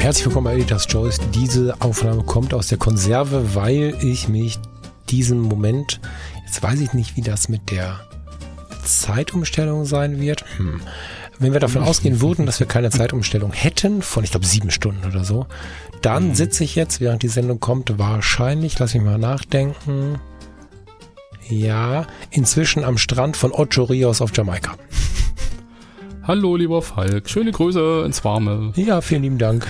Herzlich willkommen bei Editor's Choice. Diese Aufnahme kommt aus der Konserve, weil ich mich diesen Moment, jetzt weiß ich nicht, wie das mit der Zeitumstellung sein wird. Hm. Wenn wir davon ausgehen würden, dass wir keine Zeitumstellung hätten, von ich glaube sieben Stunden oder so, dann sitze ich jetzt, während die Sendung kommt, wahrscheinlich, lass mich mal nachdenken, ja, inzwischen am Strand von Ocho Rios auf Jamaika. Hallo, lieber Falk. Schöne Grüße ins Warme. Ja, vielen lieben Dank.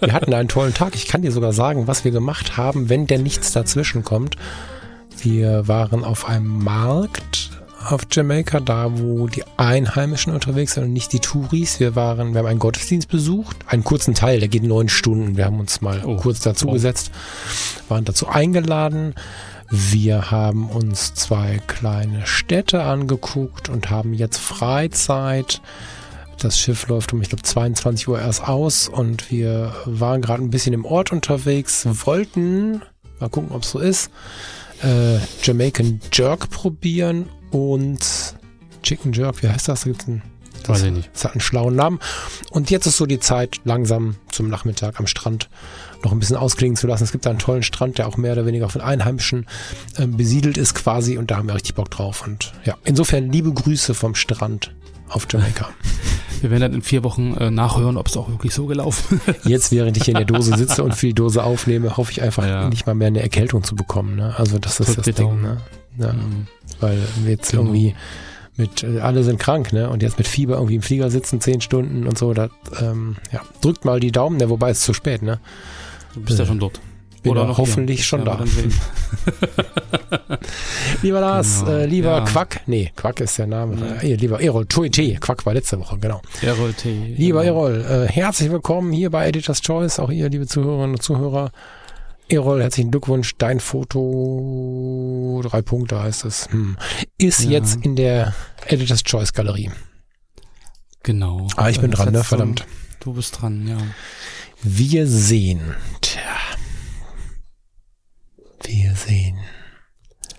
Wir hatten einen tollen Tag. Ich kann dir sogar sagen, was wir gemacht haben, wenn denn nichts dazwischen kommt. Wir waren auf einem Markt auf Jamaika, da wo die Einheimischen unterwegs sind und nicht die Touris. Wir waren, wir haben einen Gottesdienst besucht, einen kurzen Teil, der geht neun Stunden. Wir haben uns mal oh, kurz dazu wow. gesetzt, waren dazu eingeladen. Wir haben uns zwei kleine Städte angeguckt und haben jetzt Freizeit. Das Schiff läuft um, ich glaube, 22 Uhr erst aus und wir waren gerade ein bisschen im Ort unterwegs, wollten, mal gucken, ob es so ist, äh, Jamaican Jerk probieren und Chicken Jerk, wie heißt das? Da gibt's einen das, Weiß ich nicht. Das hat einen schlauen Namen. Und jetzt ist so die Zeit, langsam zum Nachmittag am Strand noch ein bisschen ausklingen zu lassen. Es gibt da einen tollen Strand, der auch mehr oder weniger von Einheimischen äh, besiedelt ist quasi und da haben wir richtig Bock drauf. Und ja, insofern liebe Grüße vom Strand auf Jamaika. Wir werden dann in vier Wochen äh, nachhören, ob es auch wirklich so gelaufen ist. Jetzt, während ich in der Dose sitze und für die Dose aufnehme, hoffe ich einfach ja. nicht mal mehr eine Erkältung zu bekommen. Ne? Also das ist das Ding. Ne? Ja, mhm. Weil wir jetzt genau. irgendwie mit, äh, alle sind krank, ne? Und jetzt mit Fieber irgendwie im Flieger sitzen, zehn Stunden und so, das, ähm, ja, drückt mal die Daumen, ne? Wobei es zu spät, ne? Du bist ja, ja schon dort. Bin Oder hoffentlich hier. schon ja, da. lieber Lars, genau. äh, lieber ja. Quack, nee, Quack ist der Name. Ja. Äh, lieber Erol, Tui T, Quack war letzte Woche, genau. Erol T. Lieber genau. Erol, äh, herzlich willkommen hier bei Editor's Choice, auch ihr, liebe Zuhörerinnen und Zuhörer. Erol, herzlichen Glückwunsch. Dein Foto, drei Punkte heißt es, hm, ist ja. jetzt in der Editor's Choice Galerie. Genau. Ah, ich bin dran, ne? Verdammt. Du bist dran, ja. Wir sehen. Tja. Wir sehen.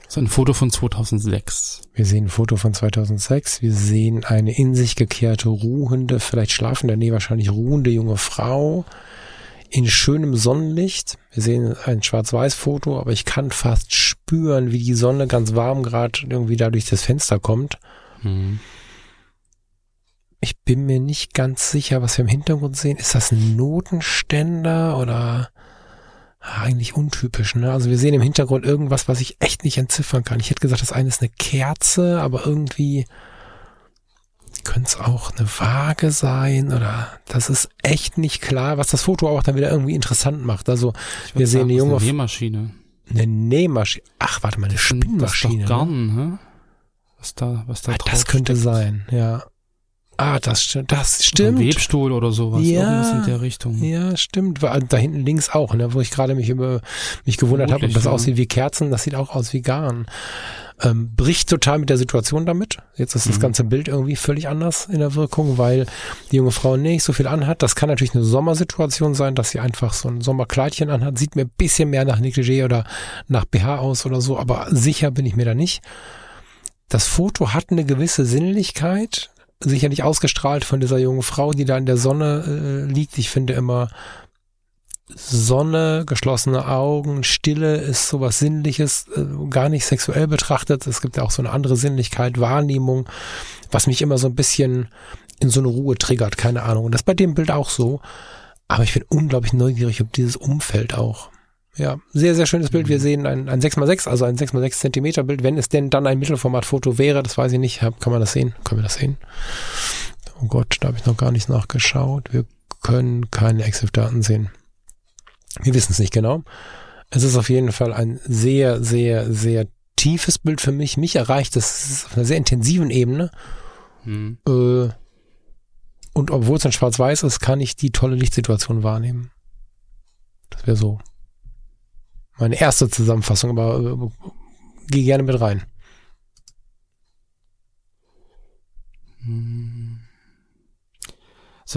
Das ist ein Foto von 2006. Wir sehen ein Foto von 2006. Wir sehen eine in sich gekehrte, ruhende, vielleicht schlafende, nee, wahrscheinlich ruhende junge Frau in schönem Sonnenlicht. Wir sehen ein Schwarz-Weiß-Foto, aber ich kann fast spüren, wie die Sonne ganz warm gerade irgendwie da durch das Fenster kommt. Mhm. Ich bin mir nicht ganz sicher, was wir im Hintergrund sehen. Ist das ein Notenständer oder ah, eigentlich untypisch, ne? Also wir sehen im Hintergrund irgendwas, was ich echt nicht entziffern kann. Ich hätte gesagt, das eine ist eine Kerze, aber irgendwie könnte es auch eine Waage sein oder das ist echt nicht klar, was das Foto auch dann wieder irgendwie interessant macht. Also wir sehen eine junge eine Nähmaschine. Eine Nähmaschine. Ach, warte mal, eine Spinnmaschine. Das doch Garn, ne? Was da, was da ah, Das könnte steckt. sein, ja. Ah, das stimmt. Das stimmt. Ein Webstuhl oder sowas. Ja, irgendwas in der Richtung. Ja, stimmt. Da hinten links auch, ne, wo ich gerade mich über mich gewundert habe, ob das ja. aussieht wie Kerzen. Das sieht auch aus wie Garn. Ähm, bricht total mit der Situation damit. Jetzt ist das mhm. ganze Bild irgendwie völlig anders in der Wirkung, weil die junge Frau nicht so viel anhat. Das kann natürlich eine Sommersituation sein, dass sie einfach so ein Sommerkleidchen anhat. Sieht mir ein bisschen mehr nach Negligé oder nach BH aus oder so, aber sicher bin ich mir da nicht. Das Foto hat eine gewisse Sinnlichkeit, sicherlich ausgestrahlt von dieser jungen Frau, die da in der Sonne äh, liegt. Ich finde immer, Sonne, geschlossene Augen, Stille ist sowas Sinnliches, äh, gar nicht sexuell betrachtet. Es gibt ja auch so eine andere Sinnlichkeit, Wahrnehmung, was mich immer so ein bisschen in so eine Ruhe triggert, keine Ahnung. Und das ist bei dem Bild auch so. Aber ich bin unglaublich neugierig ob dieses Umfeld auch. Ja, sehr, sehr schönes Bild. Wir mhm. sehen ein, ein 6x6, also ein 6x6 Zentimeter Bild. Wenn es denn dann ein Mittelformatfoto wäre, das weiß ich nicht. Kann man das sehen? Können wir das sehen? Oh Gott, da habe ich noch gar nicht nachgeschaut. Wir können keine EXIF-Daten sehen. Wir wissen es nicht genau. Es ist auf jeden Fall ein sehr, sehr, sehr tiefes Bild für mich. Mich erreicht es auf einer sehr intensiven Ebene. Hm. Äh, und obwohl es ein Schwarz-Weiß ist, kann ich die tolle Lichtsituation wahrnehmen. Das wäre so meine erste Zusammenfassung, aber äh, geh gerne mit rein. Also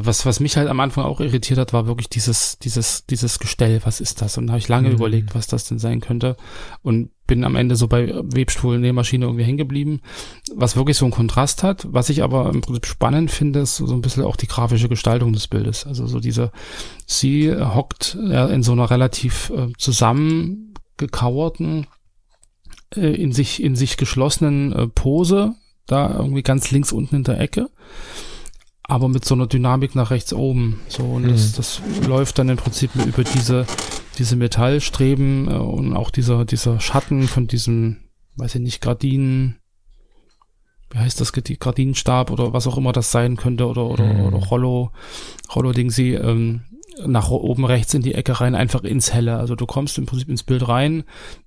was, was mich halt am Anfang auch irritiert hat, war wirklich dieses, dieses, dieses Gestell. Was ist das? Und da habe ich lange mhm. überlegt, was das denn sein könnte. Und bin am Ende so bei Webstuhl Nähmaschine irgendwie hängen geblieben, was wirklich so einen Kontrast hat. Was ich aber im Prinzip spannend finde, ist so ein bisschen auch die grafische Gestaltung des Bildes. Also so diese, sie hockt ja, in so einer relativ äh, zusammengekauerten, äh, in sich, in sich geschlossenen äh, Pose, da irgendwie ganz links unten in der Ecke aber mit so einer Dynamik nach rechts oben. So, und mhm. das, das läuft dann im Prinzip über diese, diese Metallstreben äh, und auch dieser, dieser Schatten von diesem, weiß ich nicht, Gardinen, wie heißt das, Gardinenstab oder was auch immer das sein könnte oder, oder, mhm. oder Rollo, Rollo-Ding sie, ähm, nach oben rechts in die Ecke rein, einfach ins Helle. Also du kommst im Prinzip ins Bild rein,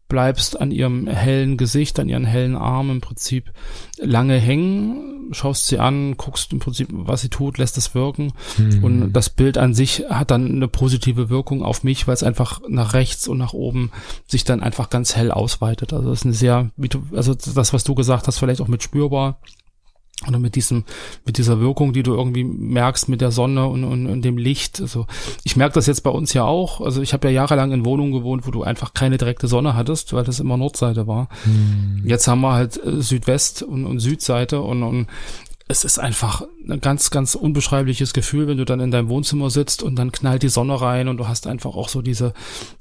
bleibst an ihrem hellen Gesicht, an ihren hellen Armen im Prinzip lange hängen, schaust sie an, guckst im Prinzip, was sie tut, lässt es wirken. Mhm. Und das Bild an sich hat dann eine positive Wirkung auf mich, weil es einfach nach rechts und nach oben sich dann einfach ganz hell ausweitet. Also das ist eine sehr, wie du, also das, was du gesagt hast, vielleicht auch mit spürbar oder mit diesem, mit dieser Wirkung, die du irgendwie merkst mit der Sonne und, und, und dem Licht. Also ich merke das jetzt bei uns ja auch. Also ich habe ja jahrelang in Wohnungen gewohnt, wo du einfach keine direkte Sonne hattest, weil das immer Nordseite war. Hm. Jetzt haben wir halt äh, Südwest und, und Südseite und, und es ist einfach ein ganz, ganz unbeschreibliches Gefühl, wenn du dann in deinem Wohnzimmer sitzt und dann knallt die Sonne rein und du hast einfach auch so diese,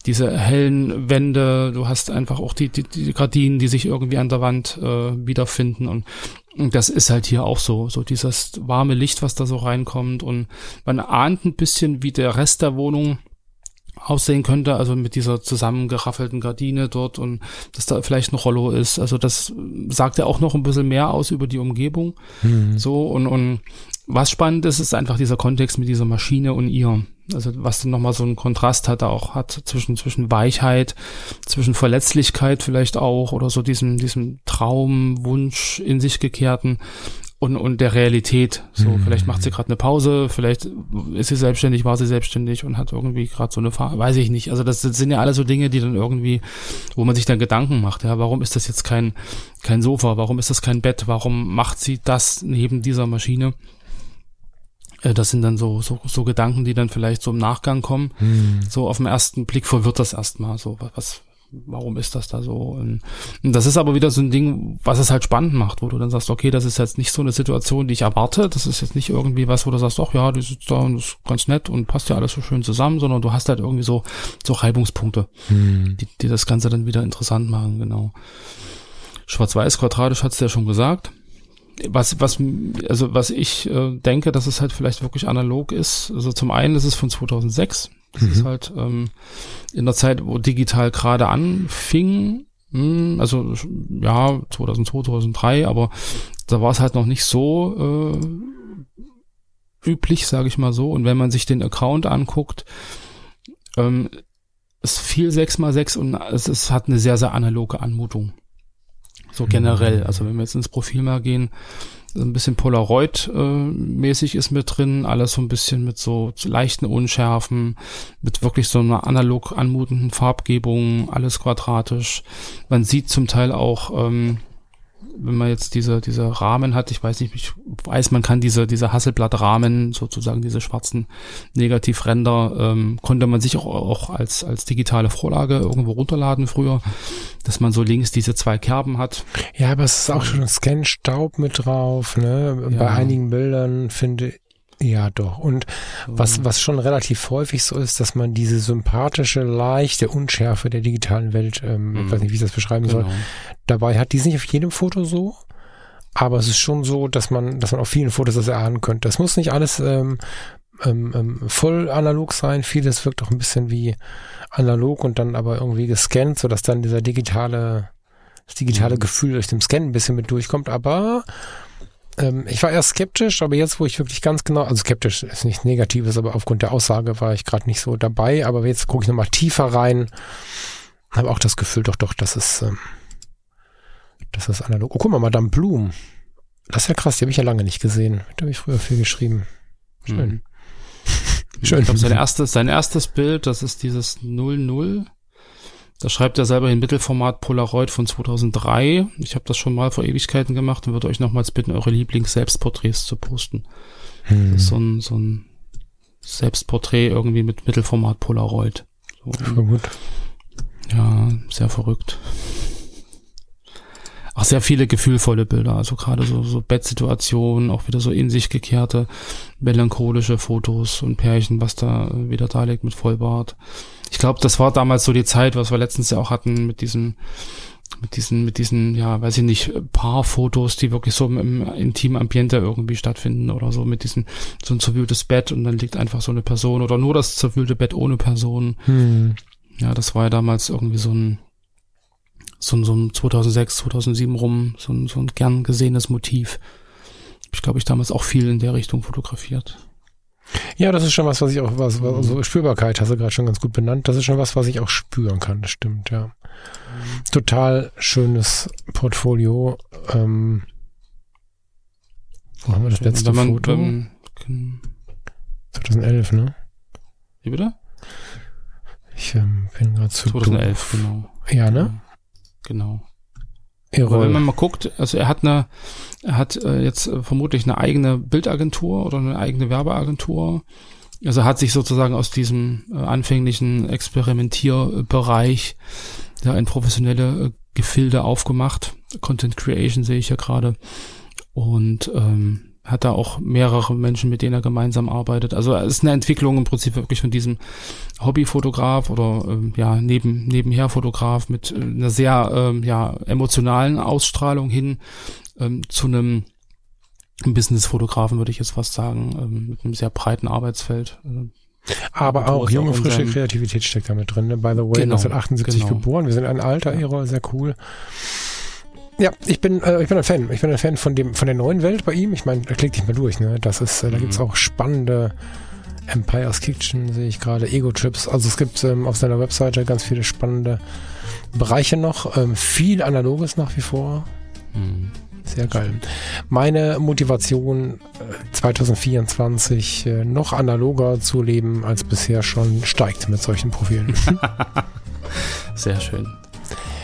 diese hellen Wände, du hast einfach auch die, die, die Gardinen, die sich irgendwie an der Wand äh, wiederfinden und das ist halt hier auch so, so dieses warme Licht, was da so reinkommt und man ahnt ein bisschen, wie der Rest der Wohnung aussehen könnte, also mit dieser zusammengeraffelten Gardine dort und dass da vielleicht ein Rollo ist. Also das sagt ja auch noch ein bisschen mehr aus über die Umgebung. Mhm. So und, und was spannend ist, ist einfach dieser Kontext mit dieser Maschine und ihr. Also was dann nochmal so einen Kontrast hat, auch hat zwischen, zwischen Weichheit, zwischen Verletzlichkeit vielleicht auch oder so diesem, diesem Traumwunsch in sich gekehrten und, und der Realität. So, mhm. vielleicht macht sie gerade eine Pause, vielleicht ist sie selbstständig, war sie selbstständig und hat irgendwie gerade so eine Phase, weiß ich nicht. Also das sind ja alles so Dinge, die dann irgendwie, wo man sich dann Gedanken macht, ja, warum ist das jetzt kein, kein Sofa, warum ist das kein Bett, warum macht sie das neben dieser Maschine? Äh, das sind dann so, so, so Gedanken, die dann vielleicht so im Nachgang kommen. Mhm. So auf den ersten Blick verwirrt das erstmal. So, was, warum ist das da so? Und, und, das ist aber wieder so ein Ding, was es halt spannend macht, wo du dann sagst, okay, das ist jetzt nicht so eine Situation, die ich erwarte. Das ist jetzt nicht irgendwie was, wo du sagst, ach ja, die sitzt da und ist ganz nett und passt ja alles so schön zusammen, sondern du hast halt irgendwie so, so Reibungspunkte, hm. die, die das Ganze dann wieder interessant machen, genau. Schwarz-Weiß quadratisch hat's ja schon gesagt. Was, was, also was ich äh, denke, dass es halt vielleicht wirklich analog ist. Also zum einen ist es von 2006, das mhm. ist halt ähm, in der Zeit, wo digital gerade anfing, mh, hm, also ja, 2002, 2003, aber da war es halt noch nicht so äh, üblich, sage ich mal so. Und wenn man sich den Account anguckt, ähm, ist viel 6x6 und es, es hat eine sehr, sehr analoge Anmutung. So generell. Also wenn wir jetzt ins Profil mal gehen, ein bisschen Polaroid-mäßig ist mit drin, alles so ein bisschen mit so leichten Unschärfen, mit wirklich so einer analog anmutenden Farbgebung, alles quadratisch. Man sieht zum Teil auch ähm, wenn man jetzt diese, diese Rahmen hat, ich weiß nicht, ich weiß, man kann diese, diese Hasselblatt-Rahmen, sozusagen diese schwarzen Negativränder, ähm, konnte man sich auch, auch als, als digitale Vorlage irgendwo runterladen früher, dass man so links diese zwei Kerben hat. Ja, aber es ist auch schon Scan-Staub mit drauf, ne? Ja. Bei einigen Bildern finde ja, doch. Und was, was schon relativ häufig so ist, dass man diese sympathische, leichte Unschärfe der digitalen Welt, ähm, mhm. ich weiß nicht, wie ich das beschreiben genau. soll, dabei hat. Die ist nicht auf jedem Foto so, aber es ist schon so, dass man, dass man auf vielen Fotos das erahnen könnte. Das muss nicht alles ähm, ähm, ähm, voll analog sein. Vieles wirkt auch ein bisschen wie analog und dann aber irgendwie gescannt, sodass dann dieser digitale, das digitale mhm. Gefühl durch den Scan ein bisschen mit durchkommt. Aber ähm, ich war erst skeptisch, aber jetzt, wo ich wirklich ganz genau, also skeptisch ist nichts Negatives, aber aufgrund der Aussage war ich gerade nicht so dabei. Aber jetzt gucke ich nochmal tiefer rein, habe auch das Gefühl, doch, doch, das ist, ähm, das ist analog. Oh, guck mal, Madame Blum. Das ist ja krass, die habe ich ja lange nicht gesehen. Da habe ich früher viel geschrieben. Schön. Mhm. Schön. Ich glaube, sein erstes, sein erstes Bild, das ist dieses 00 Da schreibt er selber in Mittelformat Polaroid von 2003. Ich habe das schon mal vor Ewigkeiten gemacht und würde euch nochmals bitten, eure Lieblings-Selbstporträts zu posten. Hm. Das ist so ein, so ein Selbstporträt irgendwie mit Mittelformat Polaroid. So, gut. Ja, sehr verrückt. Auch sehr viele gefühlvolle Bilder, also gerade so, so Bettsituationen, auch wieder so in sich gekehrte, melancholische Fotos und Pärchen, was da wieder da liegt mit Vollbart. Ich glaube, das war damals so die Zeit, was wir letztens ja auch hatten mit diesem, mit diesen, mit diesen, ja, weiß ich nicht, Paarfotos, die wirklich so im intimen Ambiente irgendwie stattfinden oder so mit diesem, so ein zerwühltes Bett und dann liegt einfach so eine Person oder nur das zerwühlte Bett ohne Person. Hm. Ja, das war ja damals irgendwie so ein, so ein, so ein 2006, 2007 rum, so ein, so ein gern gesehenes Motiv. Ich glaube, ich damals auch viel in der Richtung fotografiert. Ja, das ist schon was, was ich auch, was, was also Spürbarkeit hast du gerade schon ganz gut benannt. Das ist schon was, was ich auch spüren kann, das stimmt, ja. Total schönes Portfolio. Ähm, wo haben wir das letzte man, Foto? Ähm, 2011, ne? Wie bitte? Ich ähm, bin gerade zu 2011, doof. genau. Ja, ne? Genau. Aber wenn man mal guckt, also er hat eine, er hat äh, jetzt äh, vermutlich eine eigene Bildagentur oder eine eigene Werbeagentur. Also hat sich sozusagen aus diesem äh, anfänglichen Experimentierbereich ja ein professionelle äh, Gefilde aufgemacht. Content Creation sehe ich ja gerade. Und ähm, hat da auch mehrere Menschen, mit denen er gemeinsam arbeitet. Also es ist eine Entwicklung im Prinzip wirklich von diesem Hobbyfotograf oder ähm, ja neben nebenher Fotograf mit äh, einer sehr ähm, ja emotionalen Ausstrahlung hin ähm, zu einem Business-Fotografen würde ich jetzt fast sagen ähm, mit einem sehr breiten Arbeitsfeld. Also, aber auch junge, frische Kreativität steckt da mit drin. Ne? By the way, genau, 1978 genau. geboren. Wir sind ein alter Erol, sehr cool. Ja, ich bin, äh, ich bin ein Fan. Ich bin ein Fan von dem, von der neuen Welt bei ihm. Ich meine, da klickt dich mal durch, ne? Das ist, äh, da mhm. gibt's auch spannende Empire's Kitchen, sehe ich gerade, Ego-Trips. Also es gibt ähm, auf seiner Webseite ganz viele spannende Bereiche noch. Ähm, viel Analoges nach wie vor. Mhm. Sehr geil. Meine Motivation 2024 äh, äh, noch analoger zu leben als bisher schon steigt mit solchen Profilen. Sehr schön.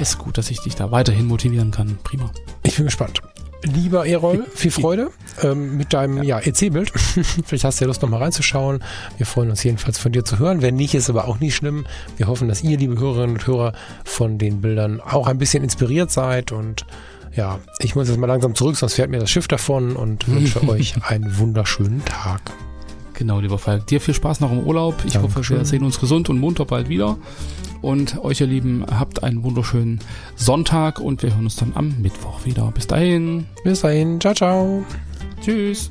Ist gut, dass ich dich da weiterhin motivieren kann. Prima. Ich bin gespannt. Lieber Erol, viel Freude ähm, mit deinem ja. ja EC-Bild. Vielleicht hast du ja Lust, nochmal reinzuschauen. Wir freuen uns jedenfalls von dir zu hören. Wenn nicht, ist aber auch nicht schlimm. Wir hoffen, dass ihr, liebe Hörerinnen und Hörer, von den Bildern auch ein bisschen inspiriert seid. Und ja, ich muss jetzt mal langsam zurück, sonst fährt mir das Schiff davon und wünsche euch einen wunderschönen Tag. Genau, lieber Falk. Dir viel Spaß noch im Urlaub. Ich Dankeschön. hoffe, wir sehen uns gesund und munter bald wieder. Und euch, ihr Lieben, habt einen wunderschönen Sonntag und wir hören uns dann am Mittwoch wieder. Bis dahin. Bis dahin. Ciao, ciao. Tschüss.